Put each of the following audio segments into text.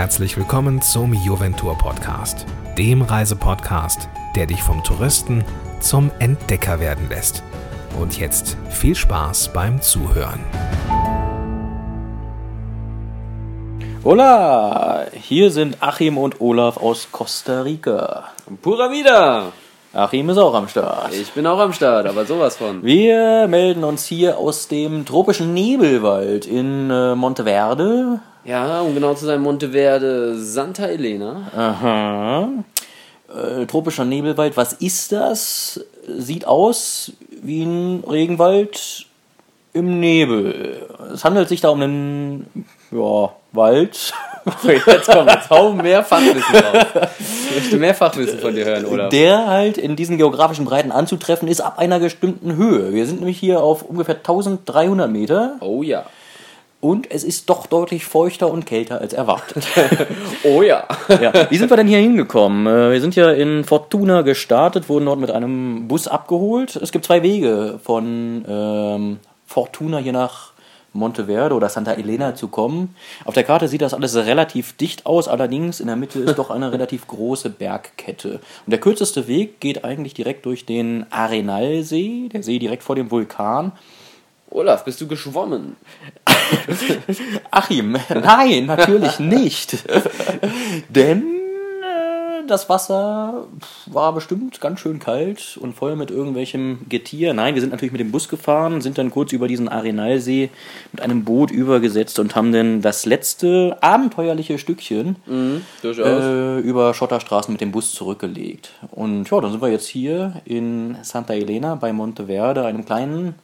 herzlich willkommen zum Juventur Podcast, dem Reisepodcast, der dich vom Touristen zum Entdecker werden lässt. Und jetzt viel Spaß beim Zuhören. Hola, hier sind Achim und Olaf aus Costa Rica. Pura wieder! Achim ist auch am Start. Ich bin auch am Start, aber sowas von. Wir melden uns hier aus dem tropischen Nebelwald in äh, Monteverde. Ja, um genau zu sein, Monteverde Santa Elena. Aha. Äh, tropischer Nebelwald, was ist das? Sieht aus wie ein Regenwald im Nebel. Es handelt sich da um einen ja, Wald. jetzt kommt, jetzt hau mehr Fachwissen raus. Ich möchte mehr Fachwissen von dir hören, oder? Der halt in diesen geografischen Breiten anzutreffen ist ab einer bestimmten Höhe. Wir sind nämlich hier auf ungefähr 1300 Meter. Oh ja. Und es ist doch deutlich feuchter und kälter als erwartet. oh ja. ja. Wie sind wir denn hier hingekommen? Äh, wir sind ja in Fortuna gestartet, wurden dort mit einem Bus abgeholt. Es gibt zwei Wege von ähm, Fortuna hier nach Monteverde oder Santa Elena zu kommen. Auf der Karte sieht das alles relativ dicht aus, allerdings in der Mitte ist doch eine relativ große Bergkette. Und der kürzeste Weg geht eigentlich direkt durch den Arenalsee, der See direkt vor dem Vulkan. Olaf, bist du geschwommen? Achim, nein, natürlich nicht. Denn das Wasser war bestimmt ganz schön kalt und voll mit irgendwelchem Getier. Nein, wir sind natürlich mit dem Bus gefahren, sind dann kurz über diesen Arenalsee mit einem Boot übergesetzt und haben dann das letzte abenteuerliche Stückchen mhm, äh, über Schotterstraßen mit dem Bus zurückgelegt. Und ja, dann sind wir jetzt hier in Santa Elena bei Monteverde, einem kleinen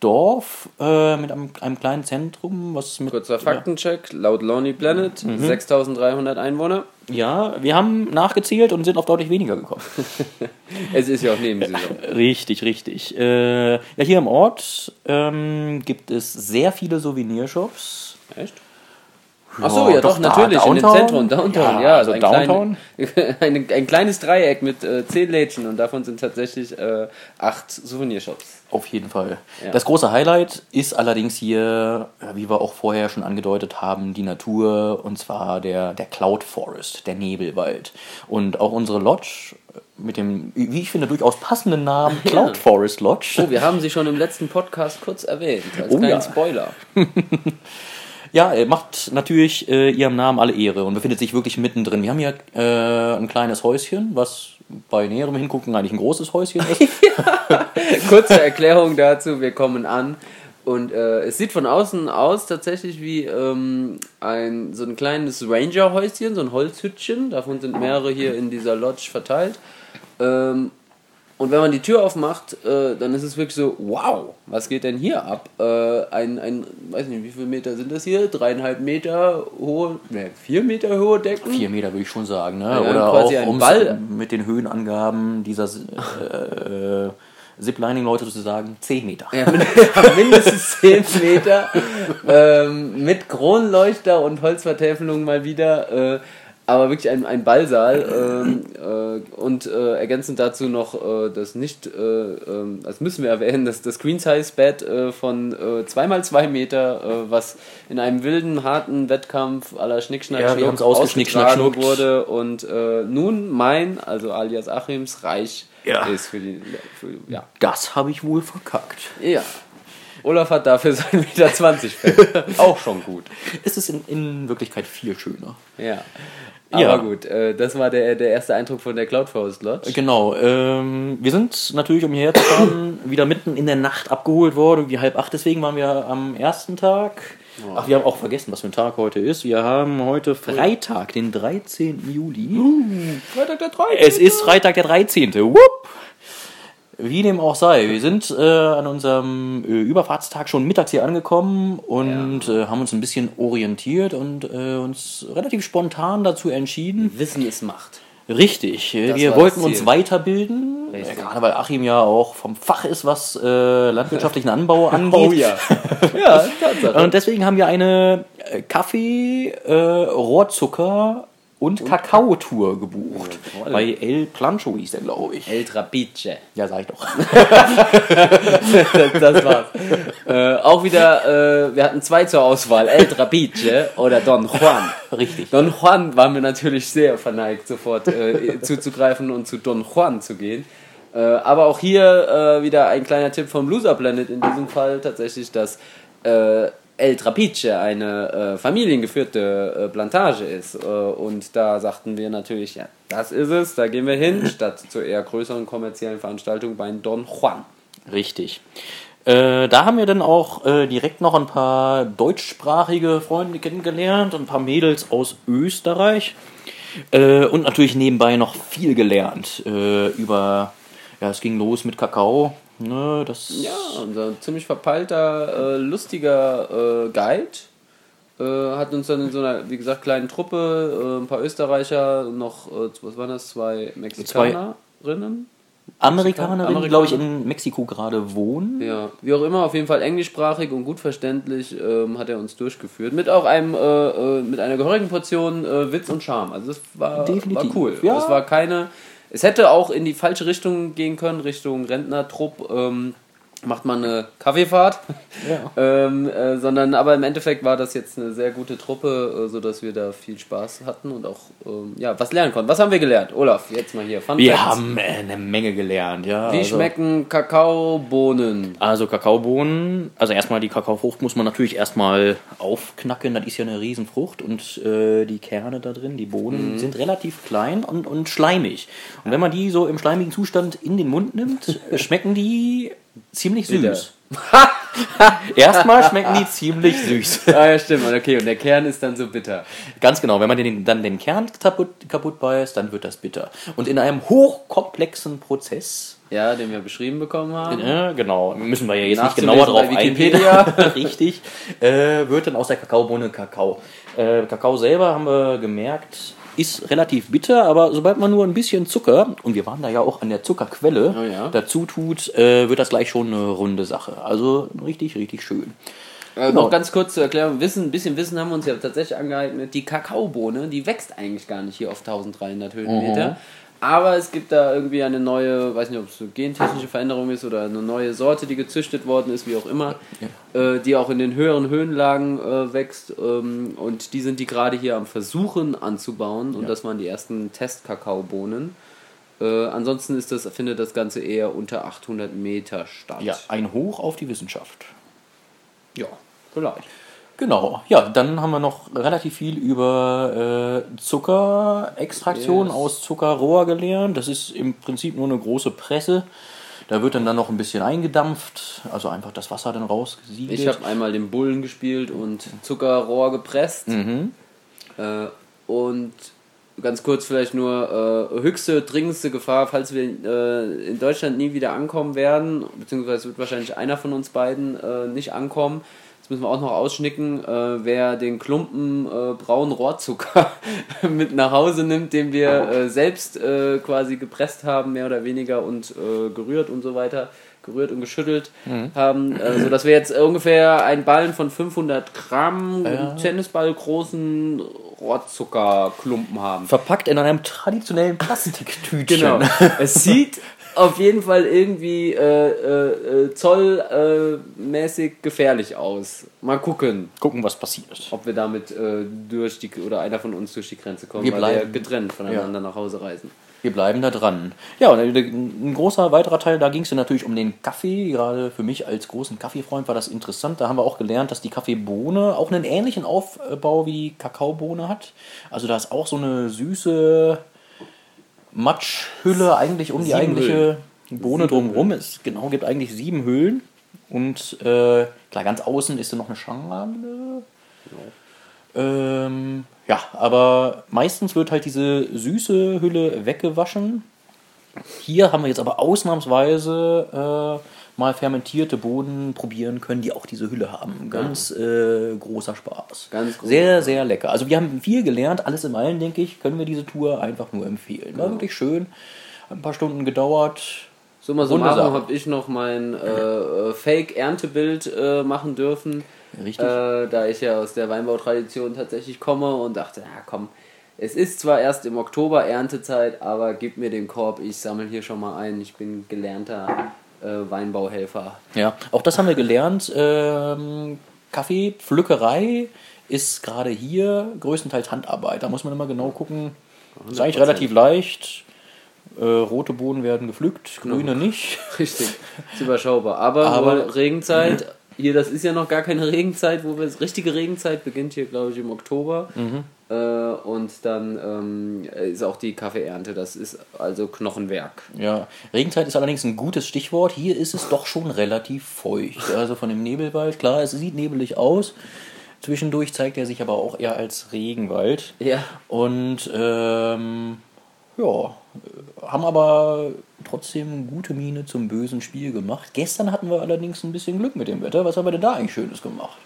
Dorf äh, mit einem, einem, kleinen Zentrum, was mit. Kurzer Faktencheck, laut Lonely Planet, mhm. 6300 Einwohner. Ja, wir haben nachgezählt und sind auf deutlich weniger gekommen. es ist ja auch Nebensaison. richtig, richtig. Äh, ja, hier im Ort ähm, gibt es sehr viele Souvenirshops. Echt? Ach so, ja, ja doch, doch, natürlich, da, in dem Zentrum, Downtown, ja, ja also ein, Downtown. Klein, ein, ein, kleines Dreieck mit äh, zehn Lädchen und davon sind tatsächlich äh, acht Souvenirshops. Auf jeden Fall. Ja. Das große Highlight ist allerdings hier, wie wir auch vorher schon angedeutet haben, die Natur und zwar der, der Cloud Forest, der Nebelwald. Und auch unsere Lodge mit dem, wie ich finde, durchaus passenden Namen Cloud ja. Forest Lodge. Oh, wir haben sie schon im letzten Podcast kurz erwähnt, als oh, kleinen ja. Spoiler. Ja, macht natürlich äh, ihrem Namen alle Ehre und befindet sich wirklich mittendrin. Wir haben hier äh, ein kleines Häuschen, was bei näherem Hingucken eigentlich ein großes Häuschen ist. Kurze Erklärung dazu, wir kommen an und äh, es sieht von außen aus tatsächlich wie ähm, ein, so ein kleines Ranger-Häuschen, so ein Holzhütchen. Davon sind mehrere hier in dieser Lodge verteilt. Ähm, und wenn man die Tür aufmacht, äh, dann ist es wirklich so, wow, was geht denn hier ab? Äh, ein, ein, weiß nicht, wie viele Meter sind das hier? Dreieinhalb Meter hohe, ne, vier Meter hohe Decken? Vier Meter würde ich schon sagen, ne? Ja, Oder quasi auch ein Ball. mit den Höhenangaben dieser äh, äh, Ziplining-Leute sozusagen 10 Meter. Ja, mindestens 10 Meter. ähm, mit Kronleuchter und Holzvertäfelung mal wieder. Äh, aber wirklich ein, ein Ballsaal ähm, äh, und äh, ergänzend dazu noch äh, das nicht, äh, ähm, das müssen wir erwähnen, das, das Green Size Bed äh, von äh, 2x2 Meter, äh, was in einem wilden, harten Wettkampf aller Schnickschnack ja, wir wurde und nun mein, also alias Achims, Reich ja. ist für die. Für, ja. Das habe ich wohl verkackt. Ja. Olaf hat dafür sein Meter 20 Feld. Auch schon gut. Es ist in, in Wirklichkeit viel schöner. Ja. Aber ja. gut, äh, das war der, der erste Eindruck von der Cloud Forest Lodge. Genau. Ähm, wir sind natürlich, um hierher zu fahren, wieder mitten in der Nacht abgeholt worden, wie halb acht. Deswegen waren wir am ersten Tag. Oh. Ach, wir haben auch vergessen, was für ein Tag heute ist. Wir haben heute Freitag, den 13. Juli. Uh, Freitag der 13. Es ist Freitag der 13. Whoop. Wie dem auch sei, wir sind äh, an unserem äh, Überfahrtstag schon mittags hier angekommen und ja. äh, haben uns ein bisschen orientiert und äh, uns relativ spontan dazu entschieden. Wissen ist Macht. Richtig, das wir wollten uns weiterbilden, Richtig. gerade weil Achim ja auch vom Fach ist, was äh, landwirtschaftlichen Anbau angeht. Oh ja. ja, Tatsache. Und deswegen haben wir eine äh, Rohrzucker und Kakao-Tour gebucht. Jawohl. Bei El Plancho hieß der, glaube ich. El Trapiche. Ja, sag ich doch. das, das war's. äh, auch wieder, äh, wir hatten zwei zur Auswahl, El Trapiche oder Don Juan. Richtig. Don Juan waren wir natürlich sehr verneigt, sofort äh, zuzugreifen und zu Don Juan zu gehen. Äh, aber auch hier äh, wieder ein kleiner Tipp vom Loser Planet in diesem Fall tatsächlich, dass äh, El Trapiche eine äh, familiengeführte äh, Plantage ist. Äh, und da sagten wir natürlich, ja, das ist es, da gehen wir hin, statt zur eher größeren kommerziellen Veranstaltung bei Don Juan. Richtig. Äh, da haben wir dann auch äh, direkt noch ein paar deutschsprachige Freunde kennengelernt, ein paar Mädels aus Österreich äh, und natürlich nebenbei noch viel gelernt über, ja, es ging los mit Kakao. Ne, das Ja, unser ziemlich verpeilter, äh, lustiger äh, Guide äh, hat uns dann in so einer, wie gesagt, kleinen Truppe, äh, ein paar Österreicher, noch, äh, was waren das, zwei Mexikanerinnen? Amerikanerin, Amerikaner. glaube ich, in Mexiko gerade wohnen. Ja, wie auch immer, auf jeden Fall englischsprachig und gut verständlich ähm, hat er uns durchgeführt. Mit auch einem, äh, mit einer gehörigen Portion äh, Witz und Charme. Also das war, Definitiv. war cool. Ja. Es war keine, es hätte auch in die falsche Richtung gehen können, Richtung Rentnertrupp. Ähm, macht man eine Kaffeefahrt, Ja. ähm, äh, sondern aber im Endeffekt war das jetzt eine sehr gute Truppe, äh, sodass wir da viel Spaß hatten und auch ähm, ja was lernen konnten. Was haben wir gelernt, Olaf? Jetzt mal hier. Fun Wir Facts. haben äh, eine Menge gelernt, ja. Wie also, schmecken Kakaobohnen? Also Kakaobohnen, also erstmal die Kakaofrucht muss man natürlich erstmal aufknacken, das ist ja eine Riesenfrucht und äh, die Kerne da drin, die Bohnen, Mhm. sind relativ klein und, und schleimig. Und wenn man die so im schleimigen Zustand in den Mund nimmt, schmecken die ziemlich süß. erstmal schmecken die ziemlich süß. Ah ja, stimmt. Okay, und der Kern ist dann so bitter. Ganz genau, wenn man den, dann den Kern kaputt, kaputt beißt, dann wird das bitter. Und in einem hochkomplexen Prozess Ja, den wir beschrieben bekommen haben. Ja, genau. Müssen wir ja jetzt nicht genauer drauf eingehen. Wikipedia. Richtig. Äh, wird dann aus der Kakaobohne Kakao. Äh, Kakao selber haben wir gemerkt, ist relativ bitter, aber sobald man nur ein bisschen Zucker, und wir waren da ja auch an der Zuckerquelle, Oh ja. dazu tut, äh, wird das gleich schon eine runde Sache. Also richtig, richtig schön. Äh, Genau. Noch ganz kurz zur Erklärung. Wissen, ein bisschen Wissen haben wir uns ja tatsächlich angeeignet. Die Kakaobohne, die wächst eigentlich gar nicht hier auf 1300 Höhenmeter. Aber es gibt da irgendwie eine neue, weiß nicht, ob es eine gentechnische Veränderung ist oder eine neue Sorte, die gezüchtet worden ist, wie auch immer, äh, die auch in den höheren Höhenlagen äh, wächst. Ähm, und die sind die gerade hier am Versuchen anzubauen. Und das waren die ersten Testkakaobohnen. Äh, ansonsten ist das, findet das Ganze eher unter 800 Meter statt. Ja, ein Hoch auf die Wissenschaft. ja vielleicht. Genau, ja, dann haben wir noch relativ viel über äh, Zuckerextraktion Yes. aus Zuckerrohr gelernt. Das ist im Prinzip nur eine große Presse. Da wird dann, dann noch ein bisschen eingedampft, also einfach das Wasser dann rausgesiegelt. Ich habe einmal den Bullen gespielt und Zuckerrohr gepresst. Mhm. Äh, und ganz kurz vielleicht nur äh, höchste, dringendste Gefahr, falls wir äh, in Deutschland nie wieder ankommen werden, beziehungsweise wird wahrscheinlich einer von uns beiden äh, nicht ankommen. Das müssen wir auch noch ausschnicken. Äh, wer den Klumpen äh, braunen Rohrzucker mit nach Hause nimmt, den wir äh, selbst äh, quasi gepresst haben, mehr oder weniger und äh, gerührt und so weiter, gerührt und geschüttelt haben, äh, sodass wir jetzt ungefähr einen Ballen von 500 Gramm Tennisball großen Rohrzuckerklumpen haben. Verpackt in einem traditionellen Plastiktütchen. Genau. es sieht auf jeden Fall irgendwie äh, äh, äh, zollmäßig gefährlich aus. Mal gucken, Gucken, was passiert. ob wir damit äh, durch die oder einer von uns durch die Grenze kommen, Wir weil bleiben- wir getrennt voneinander nach Hause reisen. Wir bleiben da dran. Ja, und ein großer weiterer Teil, da ging es dann natürlich um den Kaffee. Gerade für mich als großen Kaffeefreund war das interessant. Da haben wir auch gelernt, dass die Kaffeebohne auch einen ähnlichen Aufbau wie die Kakaobohne hat. Also da ist auch so eine süße Matschhülle eigentlich um die Sieben eigentliche Bohne Sieben drumherum. Es genau gibt eigentlich sieben Hüllen. Und äh, klar, ganz außen ist dann noch eine Schale. Ähm, ja, aber meistens wird halt diese süße Hülle weggewaschen. Hier haben wir jetzt aber ausnahmsweise äh, mal fermentierte Bohnen probieren können, die auch diese Hülle haben. Ganz äh, großer Spaß. Ganz großer sehr, sehr lecker. Also wir haben viel gelernt, alles in allem, denke ich, können wir diese Tour einfach nur empfehlen. War wirklich schön. Hat ein paar Stunden gedauert. So mal so Runde machen Sache. habe ich noch mein äh, äh, Fake-Erntebild äh, machen dürfen. Richtig. Äh, da ich ja aus der Weinbautradition tatsächlich komme und dachte, ja komm, Es ist zwar erst im Oktober Erntezeit, aber gib mir den Korb, ich sammle hier schon mal ein. Ich bin gelernter äh, Weinbauhelfer. Ja, auch das haben wir gelernt. Ähm, Kaffeepflückerei ist gerade hier größtenteils Handarbeit. Da muss man immer genau gucken. Ist eigentlich 100%. relativ leicht. Äh, rote Bohnen werden gepflückt, grüne nicht. Richtig, ist überschaubar. Aber, Aber- Regenzeit, hier, das ist ja noch gar keine Regenzeit, wo wir, richtige Regenzeit beginnt hier, glaube ich, im Oktober. Äh, und dann ähm, ist auch die Kaffeeernte, das ist also Knochenwerk. Ja, Regenzeit ist allerdings ein gutes Stichwort. Hier ist es doch schon relativ feucht. Also von dem Nebelwald, klar, es sieht nebelig aus. Zwischendurch zeigt er sich aber auch eher als Regenwald. Ja. Und ähm, ja, haben aber trotzdem gute Miene zum bösen Spiel gemacht. Gestern hatten wir allerdings ein bisschen Glück mit dem Wetter. Was haben wir denn da eigentlich Schönes gemacht?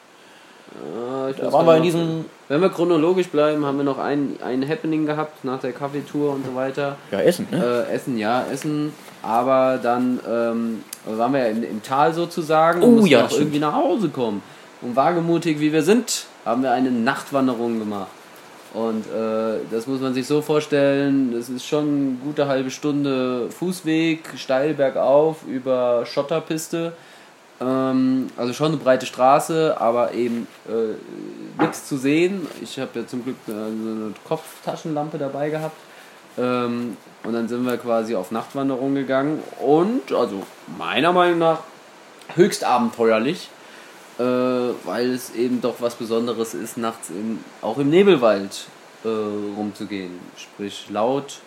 Ich Da waren wir in diesem. Wenn wir chronologisch bleiben, haben wir noch ein, ein Happening gehabt nach der Kaffeetour und so weiter. Ja, Essen, ne? Äh, Essen, ja, Essen. Aber dann ähm, waren wir ja im, im Tal sozusagen Oh, und mussten ja, auch stimmt. irgendwie nach Hause kommen. Und wagemutig wie wir sind, haben wir eine Nachtwanderung gemacht. Und äh, das muss man sich so vorstellen, das ist schon eine gute halbe Stunde Fußweg, steil bergauf über Schotterpiste. Ähm, also schon eine breite Straße, aber eben äh, nichts zu sehen. Ich habe ja zum Glück so eine Kopftaschenlampe dabei gehabt. Ähm, und dann sind wir quasi auf Nachtwanderung gegangen und, also meiner Meinung nach, höchst abenteuerlich, äh, weil es eben doch was Besonderes ist, nachts im, auch im Nebelwald äh, rumzugehen. Sprich laut,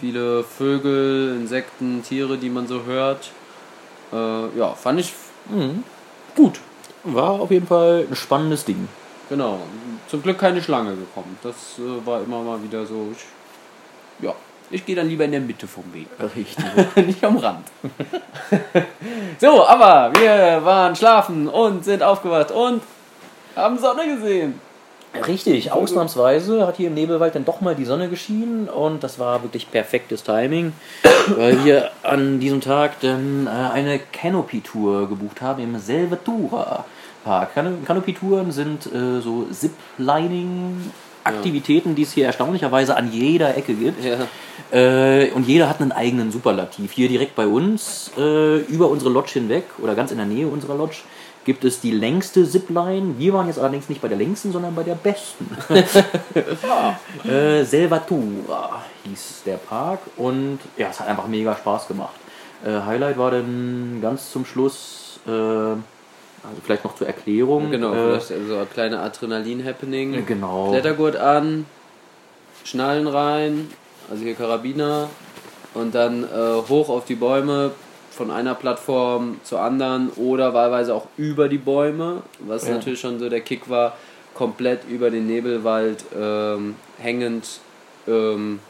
viele Vögel, Insekten, Tiere, die man so hört. Äh, ja, fand ich gut. War auf jeden Fall ein spannendes Ding. Genau. Zum Glück keine Schlange gekommen. Das äh, war immer mal wieder so. Ich, ja, ich gehe dann lieber in der Mitte vom Weg. Richtig. Nicht am Rand. so, aber wir waren schlafen und sind aufgewacht und haben Sonne gesehen. Richtig, ausnahmsweise hat hier im Nebelwald dann doch mal die Sonne geschienen und das war wirklich perfektes Timing, weil wir an diesem Tag dann äh, eine Canopy-Tour gebucht haben im Selvatura Park. Can Canopy-Touren sind äh, so Ziplining-Aktivitäten, die es hier erstaunlicherweise an jeder Ecke gibt. Ja. Äh, und jeder hat einen eigenen Superlativ. Hier direkt bei uns, äh, über unsere Lodge hinweg oder ganz in der Nähe unserer Lodge, gibt es die längste Zipline. Wir waren jetzt allerdings nicht bei der längsten, sondern bei der besten. äh, Selvatura hieß der Park und ja, es hat einfach mega Spaß gemacht. Äh, Highlight war dann ganz zum Schluss, äh, also vielleicht noch zur Erklärung. Genau, äh, vielleicht so ein kleiner Adrenalin-Happening. genau. Klettergurt an, Schnallen rein, also hier Karabiner und dann äh, hoch auf die Bäume von einer Plattform zur anderen oder wahlweise auch über die Bäume, was Ja. natürlich schon so der Kick war, komplett über den Nebelwald ähm, hängend, ähm,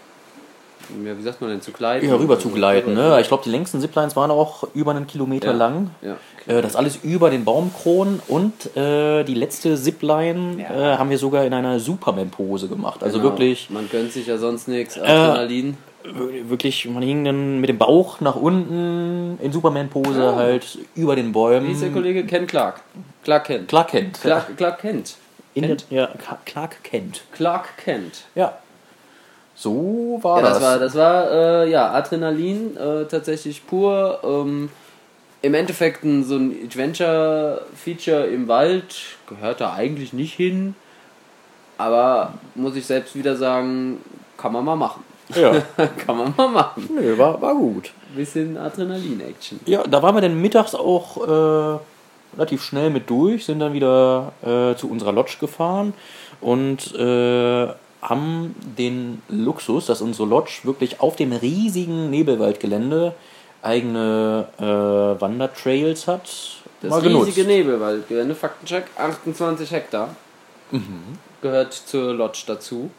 ja, wie sagt man denn, zu gleiten? Ja, rüber zu gleiten. Ne? Ich glaube, die längsten Ziplines waren auch über einen Kilometer Ja. lang. Ja. Äh, Das alles über den Baumkronen und äh, die letzte Zipline Ja. äh, haben wir sogar in einer Superman-Pose gemacht. Also Genau. wirklich, Man gönnt sich ja sonst nichts, Adrenalin. Wirklich, man hing dann mit dem Bauch nach unten in Superman-Pose halt über den Bäumen. Wie ist der Kollege? Ken Clark. Clark Kent. Clark Kent. Clark, Clark Kent. Kent? Der, ja, Clark Kent. Clark Kent. Ja. So war Ja, das. das war, das war äh, ja, Adrenalin äh, tatsächlich pur. Ähm, Im Endeffekt ein, so ein Adventure-Feature im Wald gehört da eigentlich nicht hin. Aber muss ich selbst wieder sagen, kann man mal machen. Ja. kann man mal machen. Nö, war, war gut. Bisschen Adrenalin-Action. Ja, da waren wir dann mittags auch äh, relativ schnell mit durch, sind dann wieder äh, zu unserer Lodge gefahren und äh, haben den Luxus, dass unsere Lodge wirklich auf dem riesigen Nebelwaldgelände eigene äh, Wandertrails hat. Das riesige Nebelwaldgelände, Faktencheck, 28 Hektar. Gehört zur Lodge dazu.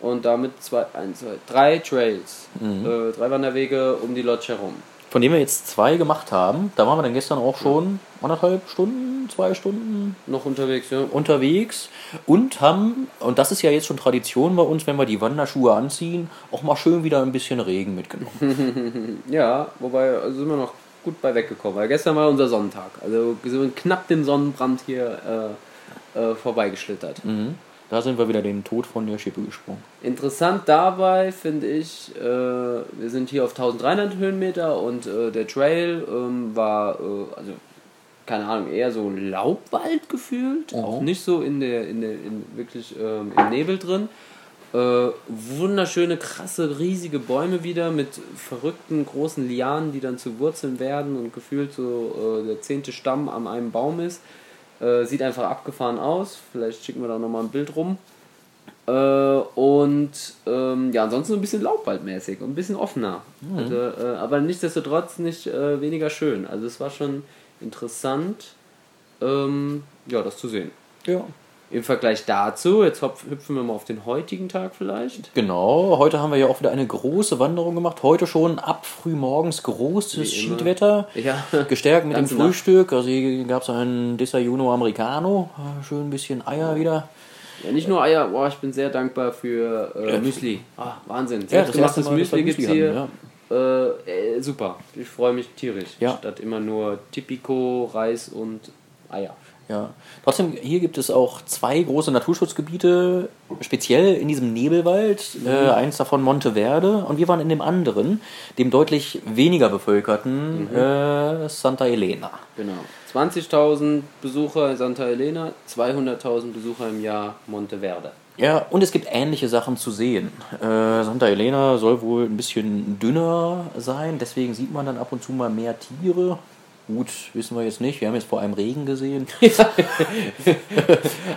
Und damit zwei, eins, zwei, drei Trails. Äh, drei Wanderwege um die Lodge herum. Von dem wir jetzt zwei gemacht haben. Da waren wir dann gestern auch schon anderthalb Stunden, zwei Stunden Noch unterwegs, ja. unterwegs und haben, und das ist ja jetzt schon Tradition bei uns, wenn wir die Wanderschuhe anziehen, auch mal schön wieder ein bisschen Regen mitgenommen. Ja, wobei also sind wir noch gut bei weggekommen, weil gestern war unser Sonntag. Also wir sind knapp den Sonnenbrand hier äh, äh, vorbeigeschlittert. Da sind wir wieder den Tod von der Schippe gesprungen. Interessant dabei finde ich, äh, wir sind hier auf 1300 Höhenmeter und äh, der Trail ähm, war, äh, also keine Ahnung, eher so Laubwald gefühlt, Mhm. auch nicht so in der, in der in wirklich ähm, im Nebel drin. Äh, wunderschöne, krasse, riesige Bäume wieder mit verrückten großen Lianen, die dann zu Wurzeln werden und gefühlt so äh, der zehnte Stamm an einem Baum ist. Äh, sieht einfach abgefahren aus. Vielleicht schicken wir da nochmal ein Bild rum. Äh, und ähm, ja, ansonsten so ein bisschen laubwaldmäßig und ein bisschen offener. Also, äh, aber nichtsdestotrotz nicht äh, weniger schön. Also es war schon interessant, ähm, ja, das zu sehen. Ja. Im Vergleich dazu, jetzt hüpfen wir mal auf den heutigen Tag vielleicht. Genau, heute haben wir ja auch wieder eine große Wanderung gemacht. Heute schon ab frühmorgens großes. Schiedwetter. Ja. Gestärkt mit dem. Frühstück. Also hier gab es einen Desayuno Americano. Schön ein bisschen Eier wieder. Ja, nicht nur Eier, boah, ich bin sehr dankbar für äh, Müsli. Ah, Wahnsinn. Ja, das erste Mal, Müsli gibt es hier. hatten, Äh, äh, super. Ich freue mich tierisch. Ja. Statt immer nur Tipico, Reis und Eier. Ja. Trotzdem, hier gibt es auch zwei große Naturschutzgebiete, speziell in diesem Nebelwald. Äh, eins davon Monteverde und wir waren in dem anderen, dem deutlich weniger bevölkerten äh, Santa Elena. Genau. 20.000 Besucher in Santa Elena, 200.000 Besucher im Jahr Monteverde. Ja, und es gibt ähnliche Sachen zu sehen. Äh, Santa Elena soll wohl ein bisschen dünner sein, deswegen sieht man dann ab und zu mal mehr Tiere. Gut, wissen wir jetzt nicht. Wir haben jetzt vor einem Regen gesehen.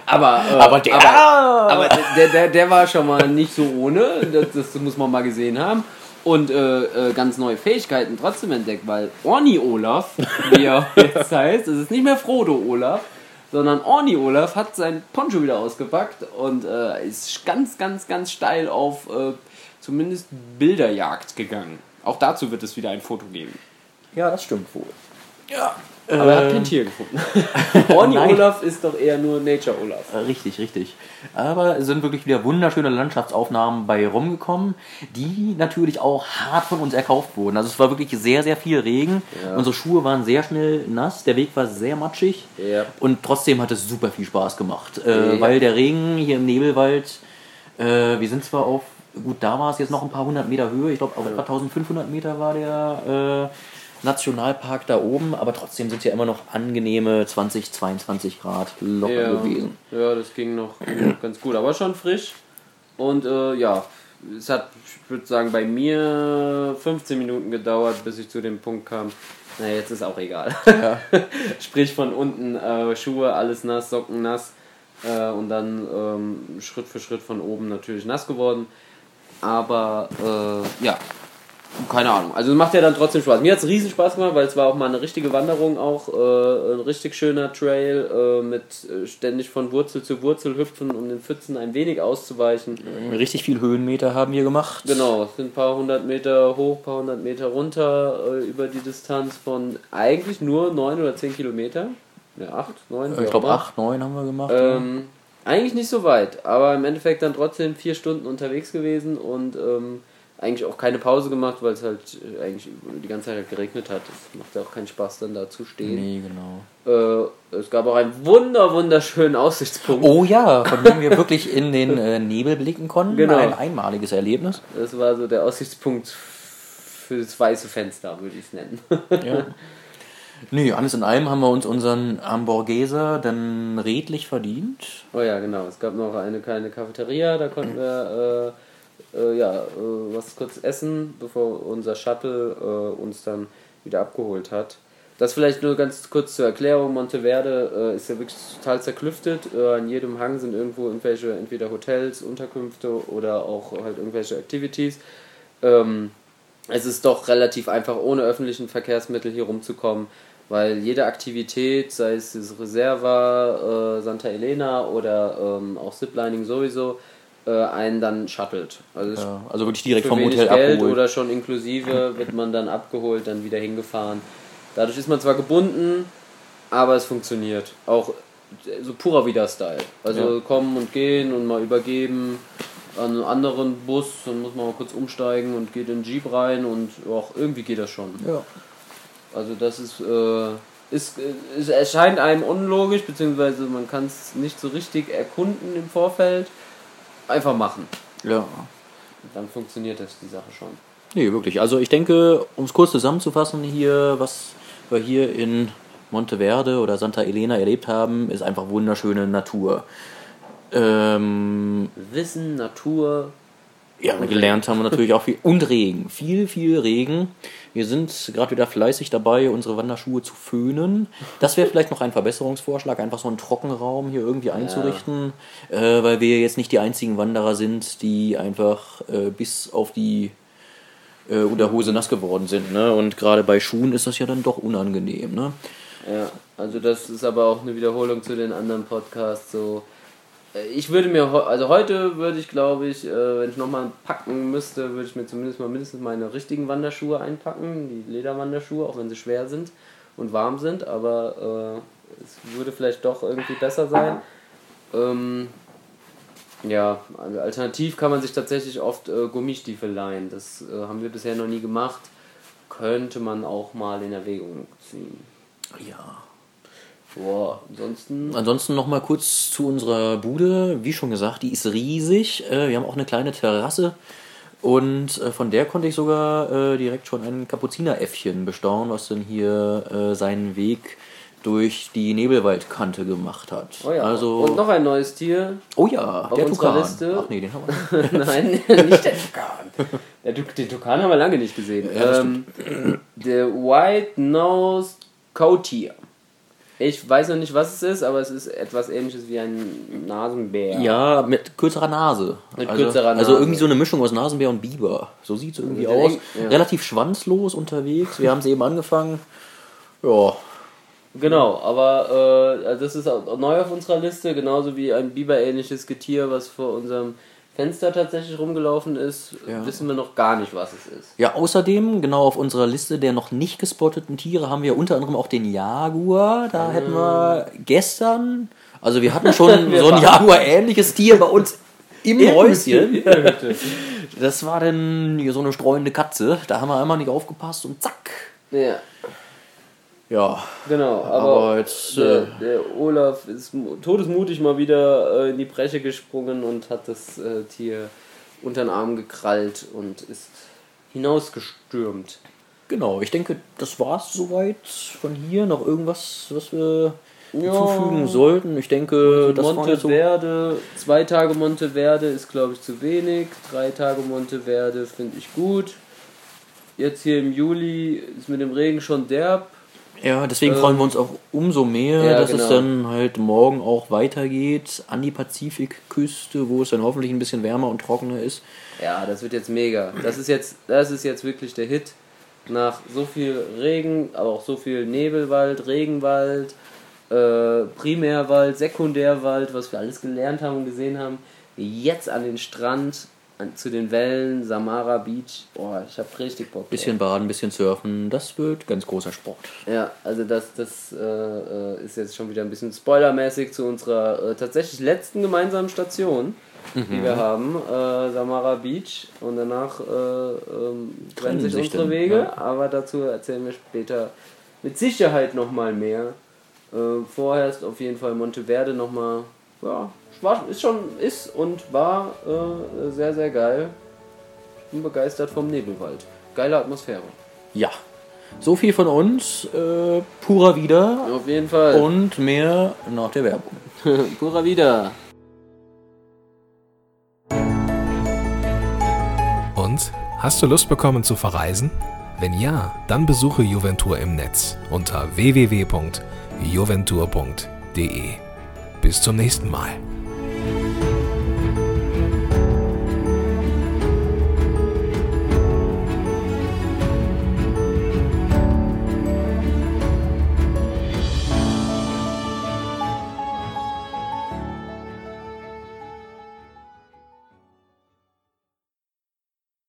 Aber, äh, Aber der- aber, aber der, der, der war schon mal nicht so ohne, das, das muss man mal gesehen haben. Und äh, äh, ganz neue Fähigkeiten trotzdem entdeckt, weil Orni Olaf, wie er jetzt heißt, es ist nicht mehr Frodo Olaf, sondern Orni Olaf hat sein Poncho wieder ausgepackt und äh, ist ganz, ganz, ganz steil auf äh, zumindest Bilderjagd gegangen. Auch dazu wird es wieder ein Foto geben. Ja, das stimmt wohl. Ja. Aber er hat kein Tier gefunden. Orni. Olaf ist doch eher nur Nature Olaf. Äh, Richtig, richtig. Aber es sind wirklich wieder wunderschöne Landschaftsaufnahmen bei rumgekommen, die natürlich auch hart von uns erkauft wurden. Also es war wirklich sehr, sehr viel Regen. Ja. Unsere Schuhe waren sehr schnell nass, der Weg war sehr matschig. Ja. Und trotzdem hat es super viel Spaß gemacht. Äh, Ja. Weil der Regen hier im Nebelwald, äh, wir sind zwar auf, gut, da war es jetzt noch ein paar hundert Meter Höhe, ich glaube auf etwa 1500 Meter war der äh, Nationalpark da oben, aber trotzdem sind es ja immer noch angenehme 20, 22 Grad locker Ja, gewesen. ja, das ging noch, ging noch ganz gut, aber schon frisch. Und äh, ja, es hat, ich würde sagen, bei mir 15 Minuten gedauert, bis ich zu dem Punkt kam. Na, jetzt ist auch egal. Sprich von unten äh, Schuhe, alles nass, Socken nass äh, und dann ähm, Schritt für Schritt von oben natürlich nass geworden. Aber äh, ja, keine Ahnung. Also macht ja dann trotzdem Spaß. Mir hat es riesen Spaß gemacht, weil es war auch mal eine richtige Wanderung auch. Äh, ein richtig schöner Trail äh, mit äh, ständig von Wurzel zu Wurzel hüpfen, um den Pfützen ein wenig auszuweichen. Richtig viel Höhenmeter haben wir gemacht. Genau, es sind ein paar hundert Meter hoch, ein paar hundert Meter runter äh, über die Distanz von eigentlich nur 9 oder 10 Kilometer. Ja, 8, 9, Ich glaube 8, 9 haben wir gemacht. ähm, eigentlich nicht so weit, aber im Endeffekt dann trotzdem vier Stunden unterwegs gewesen und ähm, eigentlich auch keine Pause gemacht, weil es halt äh, eigentlich die ganze Zeit halt geregnet hat. Es macht ja auch keinen Spaß, dann da zu stehen. nee, genau. Äh, es gab auch einen wunder wunderschönen Aussichtspunkt. Oh ja, von dem wir wirklich in den äh, Nebel blicken konnten. Genau. Ein einmaliges Erlebnis. Das war so der Aussichtspunkt für das weiße Fenster, würde ich es nennen. Ja. Nee, alles in allem haben wir uns unseren Hamburgeser dann redlich verdient. Oh ja, genau. Es gab noch eine kleine Cafeteria, da konnten wir äh, äh, ja, äh, was kurz essen, bevor unser Shuttle äh, uns dann wieder abgeholt hat. Das vielleicht nur ganz kurz zur Erklärung. Monteverde äh, ist ja wirklich total zerklüftet. Äh, an jedem Hang sind irgendwo irgendwelche entweder Hotels, Unterkünfte oder auch halt irgendwelche Activities. Ähm, es ist doch relativ einfach, ohne öffentlichen Verkehrsmittel hier rumzukommen, weil jede Aktivität, sei es das Reserva, äh, Santa Elena oder ähm, auch Ziplining sowieso, einen dann shuttelt. Also Ja, also wirklich direkt vom Hotel Geld abgeholt. oder schon inklusive wird man dann abgeholt, dann wieder hingefahren. Dadurch ist man zwar gebunden, aber es funktioniert. Auch so purer Wieder-Style. Also Ja. kommen und gehen und mal übergeben an einen anderen Bus, dann muss man mal kurz umsteigen und geht in den Jeep rein und auch irgendwie geht das schon. ja. Also das ist, äh, es, es erscheint einem unlogisch, beziehungsweise man kann es nicht so richtig erkunden im Vorfeld. Einfach machen. Ja. Dann funktioniert das die Sache schon. Nee, wirklich. Also ich denke, um es kurz zusammenzufassen hier, was wir hier in Monteverde oder Santa Elena erlebt haben, ist einfach wunderschöne Natur. Ähm, Wissen, Natur. Ja, gelernt haben wir natürlich auch viel. Und Regen. Viel, viel Regen. Wir sind gerade wieder fleißig dabei, unsere Wanderschuhe zu föhnen. Das wäre vielleicht noch ein Verbesserungsvorschlag, einfach so einen Trockenraum hier irgendwie einzurichten, äh, weil wir jetzt nicht die einzigen Wanderer sind, die einfach äh, bis auf die äh, Unterhose nass geworden sind. Ne? Und gerade bei Schuhen ist das ja dann doch unangenehm. Ne? Ja, also das ist aber auch eine Wiederholung zu den anderen Podcasts. So, ich würde mir, also heute würde ich glaube ich, äh, wenn ich nochmal packen müsste, würde ich mir zumindest mal mindestens meine richtigen Wanderschuhe einpacken, die Lederwanderschuhe, auch wenn sie schwer sind und warm sind, aber äh, es würde vielleicht doch irgendwie besser sein. Ähm, ja, also alternativ kann man sich tatsächlich oft äh, Gummistiefel leihen. Das äh, haben wir bisher noch nie gemacht. Könnte man auch mal in Erwägung ziehen. Ja. Boah, ansonsten. Ansonsten noch mal kurz zu unserer Bude. Wie schon gesagt, die ist riesig. Äh, Wir haben auch eine kleine Terrasse. Und äh, von der konnte ich sogar äh, direkt schon ein Kapuzineräffchen bestaunen, was dann hier seinen Weg durch die Nebelwaldkante gemacht hat. Oh ja. Also, Und noch ein neues Tier. oh ja, der Tukan. Liste. Ach nee, den haben wir. Nein, nicht der Tukan. Der Tuk- Den Tukan haben wir lange nicht gesehen. Ja, ähm, der White-Nosed Coatier. Ich weiß noch nicht, was es ist, aber es ist etwas ähnliches wie ein Nasenbär. Ja, mit kürzerer Nase. Mit also, kürzerer Also Nase. irgendwie so eine Mischung aus Nasenbär und Biber. So sieht es irgendwie Mit den aus. Eng- ja. Relativ schwanzlos unterwegs. Wir haben es eben angefangen. Ja, Genau, aber äh, also das ist auch neu auf unserer Liste, genauso wie ein Biber-ähnliches Getier, was vor unserem Fenster tatsächlich rumgelaufen ist. Ja. Wissen wir noch gar nicht, was es ist. Ja, außerdem, genau auf unserer Liste der noch nicht gespotteten Tiere haben wir unter anderem auch den Jaguar. Da hätten wir gestern, also wir hatten schon Wir so ein Jaguar-ähnliches Tier bei uns im Häuschen. Das war dann so eine streuende Katze. Da haben wir einmal nicht aufgepasst und zack. ja, Ja, genau. Aber, aber jetzt. der, Äh, der Olaf ist mu- todesmutig mal wieder äh, in die Breche gesprungen und hat das äh, Tier unter den Arm gekrallt und ist hinausgestürmt. genau, ich denke, das war's soweit von hier. Noch irgendwas, was wir Ja. hinzufügen sollten. Ich denke, das jetzt so. Monteverde, zwei Tage Monteverde ist glaube ich zu wenig, drei Tage Monteverde finde ich gut. Jetzt hier im Juli ist mit dem Regen schon derb. Ja, deswegen Ähm, freuen wir uns auch umso mehr, ja, dass es genau. dann halt morgen auch weitergeht an die Pazifikküste, wo es dann hoffentlich ein bisschen wärmer und trockener ist. Ja, das wird jetzt mega. Das ist jetzt, das ist jetzt wirklich der Hit. Nach so viel Regen, aber auch so viel Nebelwald, Regenwald, äh, Primärwald, Sekundärwald, was wir alles gelernt haben und gesehen haben. Jetzt an den Strand, an, zu den Wellen, Samara Beach. Boah, ich hab richtig Bock. Bisschen baden, bisschen surfen, das wird ganz großer Sport. Ja, also das, das äh, äh, ist jetzt schon wieder ein bisschen spoilermäßig zu unserer äh, tatsächlich letzten gemeinsamen Station, die wir haben, äh, Samara Beach. Und danach äh, ähm, trennen sich unsere dann, Wege, ja. aber dazu erzählen wir später mit Sicherheit nochmal mehr. Äh, vorher ist auf jeden Fall Monteverde nochmal, ja, war, ist schon, ist und war äh, sehr, sehr geil. Ich bin begeistert vom Nebelwald. Geile Atmosphäre. Ja, so viel von uns. Äh, purer wieder Auf jeden Fall. und mehr nach der Werbung. Pura wieder. Und hast du Lust bekommen zu verreisen? Wenn ja, dann besuche Juventur im Netz unter www.juventur.de. Bis zum nächsten Mal.